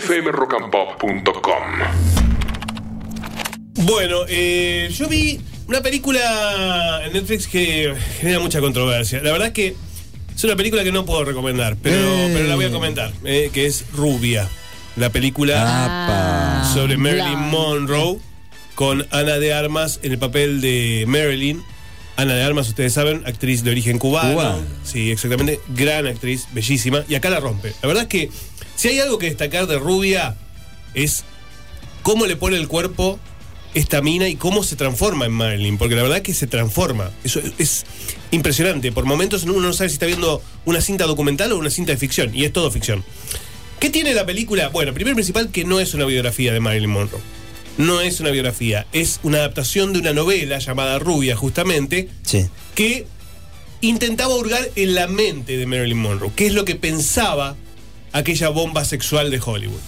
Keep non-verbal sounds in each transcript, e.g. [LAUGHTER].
fmrockandpop.com. Bueno, eh, yo vi una película en Netflix que genera mucha controversia. La verdad es que es una película que no puedo recomendar, pero, Eh. pero la voy a comentar, eh, que es Rubia. La película Apa. sobre Marilyn. Monroe con Ana de Armas en el papel de Marilyn. Ana de Armas, ustedes saben, actriz de origen cubano. Cubano. Sí, exactamente. Gran actriz, bellísima. Y acá la rompe. La verdad es que si hay algo que destacar de Rubia es cómo le pone el cuerpo esta mina y cómo se transforma en Marilyn. Porque la verdad es que se transforma. Eso es, es impresionante. Por momentos uno no sabe si está viendo una cinta documental o una cinta de ficción. Y es todo ficción. ¿Qué tiene la película? Bueno, primero principal que no es una biografía de Marilyn Monroe. No es una biografía, es una adaptación de una novela llamada Rubia, justamente, Sí. que intentaba hurgar en la mente de Marilyn Monroe, qué es lo que pensaba aquella bomba sexual de Hollywood.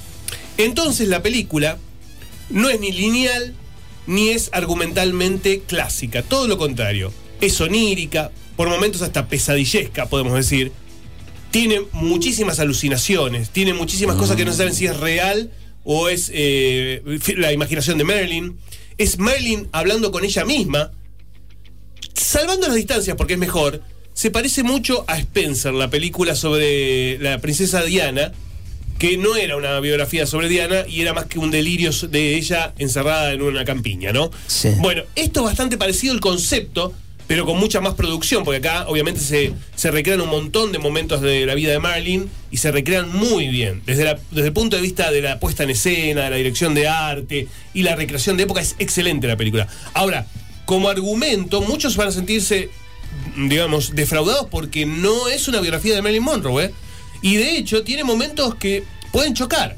Entonces la película no es ni lineal ni es argumentalmente clásica, todo lo contrario. Es onírica, por momentos hasta pesadillesca, podemos decir. Tiene muchísimas alucinaciones, tiene muchísimas cosas que no saben si es real o es eh, la imaginación de Marilyn. Es Marilyn hablando con ella misma, salvando las distancias porque es mejor, se parece mucho a Spencer, la película sobre la princesa Diana, que no era una biografía sobre Diana y era más que un delirio de ella encerrada en una campiña, ¿no? Sí. Bueno, esto es bastante parecido el concepto, pero con mucha más producción, porque acá obviamente se, se recrean un montón de momentos de la vida de Marilyn y se recrean muy bien. Desde, la- desde el punto de vista de la puesta en escena, de la dirección de arte y la recreación de época, es excelente la película. Ahora, como argumento, muchos van a sentirse, digamos, defraudados porque no es una biografía de Marilyn Monroe, ¿eh? Y de hecho, tiene momentos que pueden chocar.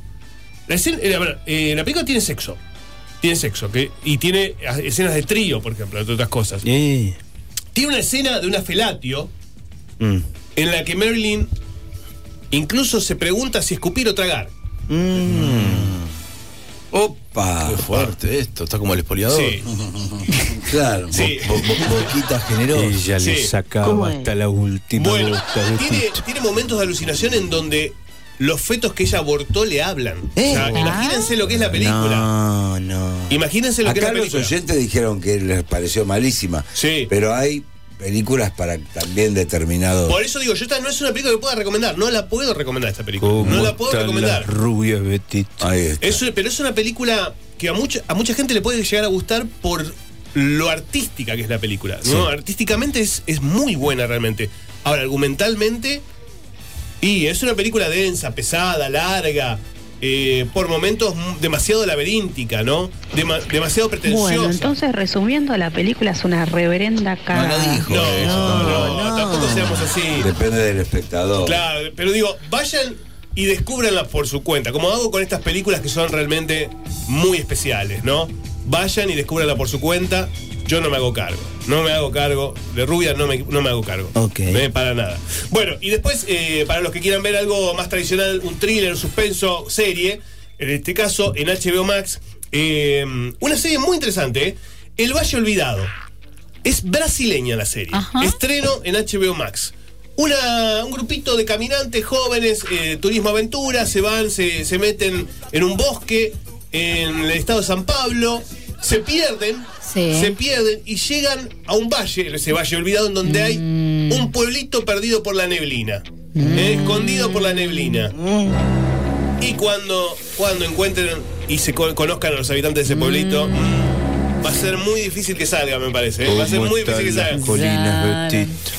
La, escena- eh, a ver, eh, la película tiene sexo. Tiene sexo. Que, y tiene escenas de trío, por ejemplo, entre otras cosas. Eh. Tiene una escena de una felatio Mm. en la que Marilyn incluso se pregunta si escupir o tragar. Opa. Qué fuerte esto, está como el espoliador. Sí. [LAUGHS] Claro. Sí. bo- bo- bo- boquita generosa. Ella le Sí. sacaba ¿Cómo es? hasta la última Bueno, gota de tiene, tiene momentos de alucinación en donde los fetos que ella abortó le hablan. ¿Eh? O sea, imagínense lo que es la película. No, no. Imagínense lo que es la los película. oyentes dijeron que les pareció malísima. Sí. Pero hay películas para también determinados. Por eso digo, yo esta no es una película que pueda recomendar. No la puedo recomendar esta película. ¿Cómo No la puedo está recomendar. la rubia Betito? Ahí está. Es pero es una película que a mucha, a mucha gente le puede llegar a gustar por lo artística que es la película. ¿no? Artísticamente es, es muy buena realmente. Ahora, argumentalmente, y es una película densa, pesada, larga, eh, por momentos demasiado laberíntica, ¿no? Dema- demasiado pretenciosa. Bueno, entonces resumiendo, la película es una reverenda No cagada. lo dijo No, eso. no, No, tampoco seamos así. Depende del espectador. Claro, pero digo, vayan y descúbranla por su cuenta, como hago con estas películas que son realmente muy especiales, ¿no? Vayan y descúbranla por su cuenta. Yo no me hago cargo. No me hago cargo. De rubia no me, no me hago cargo. Ok. Eh, para nada. Bueno, y después, eh, para los que quieran ver algo más tradicional, un thriller, un suspenso, serie, en este caso, en HBO Max, eh, una serie muy interesante, ¿eh? El Valle Olvidado. Es brasileña la serie. Ajá. Estreno en HBO Max. Una, un grupito de caminantes jóvenes, eh, turismo aventura, se van, se, se meten en un bosque en el estado de San Pablo, se pierden, Sí. se pierden y llegan a un valle, ese valle olvidado, en donde hay un pueblito perdido por la neblina, eh, escondido por la neblina. Y cuando, cuando encuentren y se co- conozcan a los habitantes de ese pueblito, mm, va a ser muy difícil que salga, me parece. ¿eh? Va a ser ¿Cómo muy difícil que salga. colinas?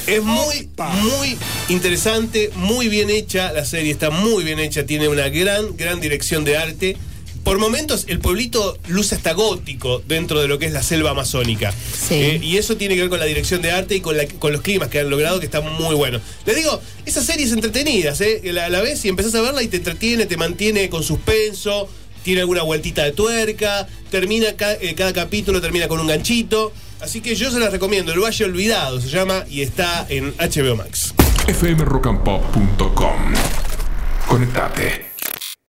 Es muy, muy interesante, muy bien hecha. La serie está muy bien hecha, tiene una gran, gran dirección de arte. Por momentos el pueblito luce hasta gótico dentro de lo que es la selva amazónica. Sí. Eh, y eso tiene que ver con la dirección de arte y con, la- con los climas que han logrado, que están muy buenos. Les digo, esas series entretenidas, ¿eh? La, la ves y empezás a verla y te entretiene, te mantiene con suspenso, tiene alguna vueltita de tuerca, termina ca- eh, cada capítulo termina con un ganchito. Así que yo se las recomiendo. El Valle Olvidado se llama y está en HBO Max. fmrockandpop.com. Conectate.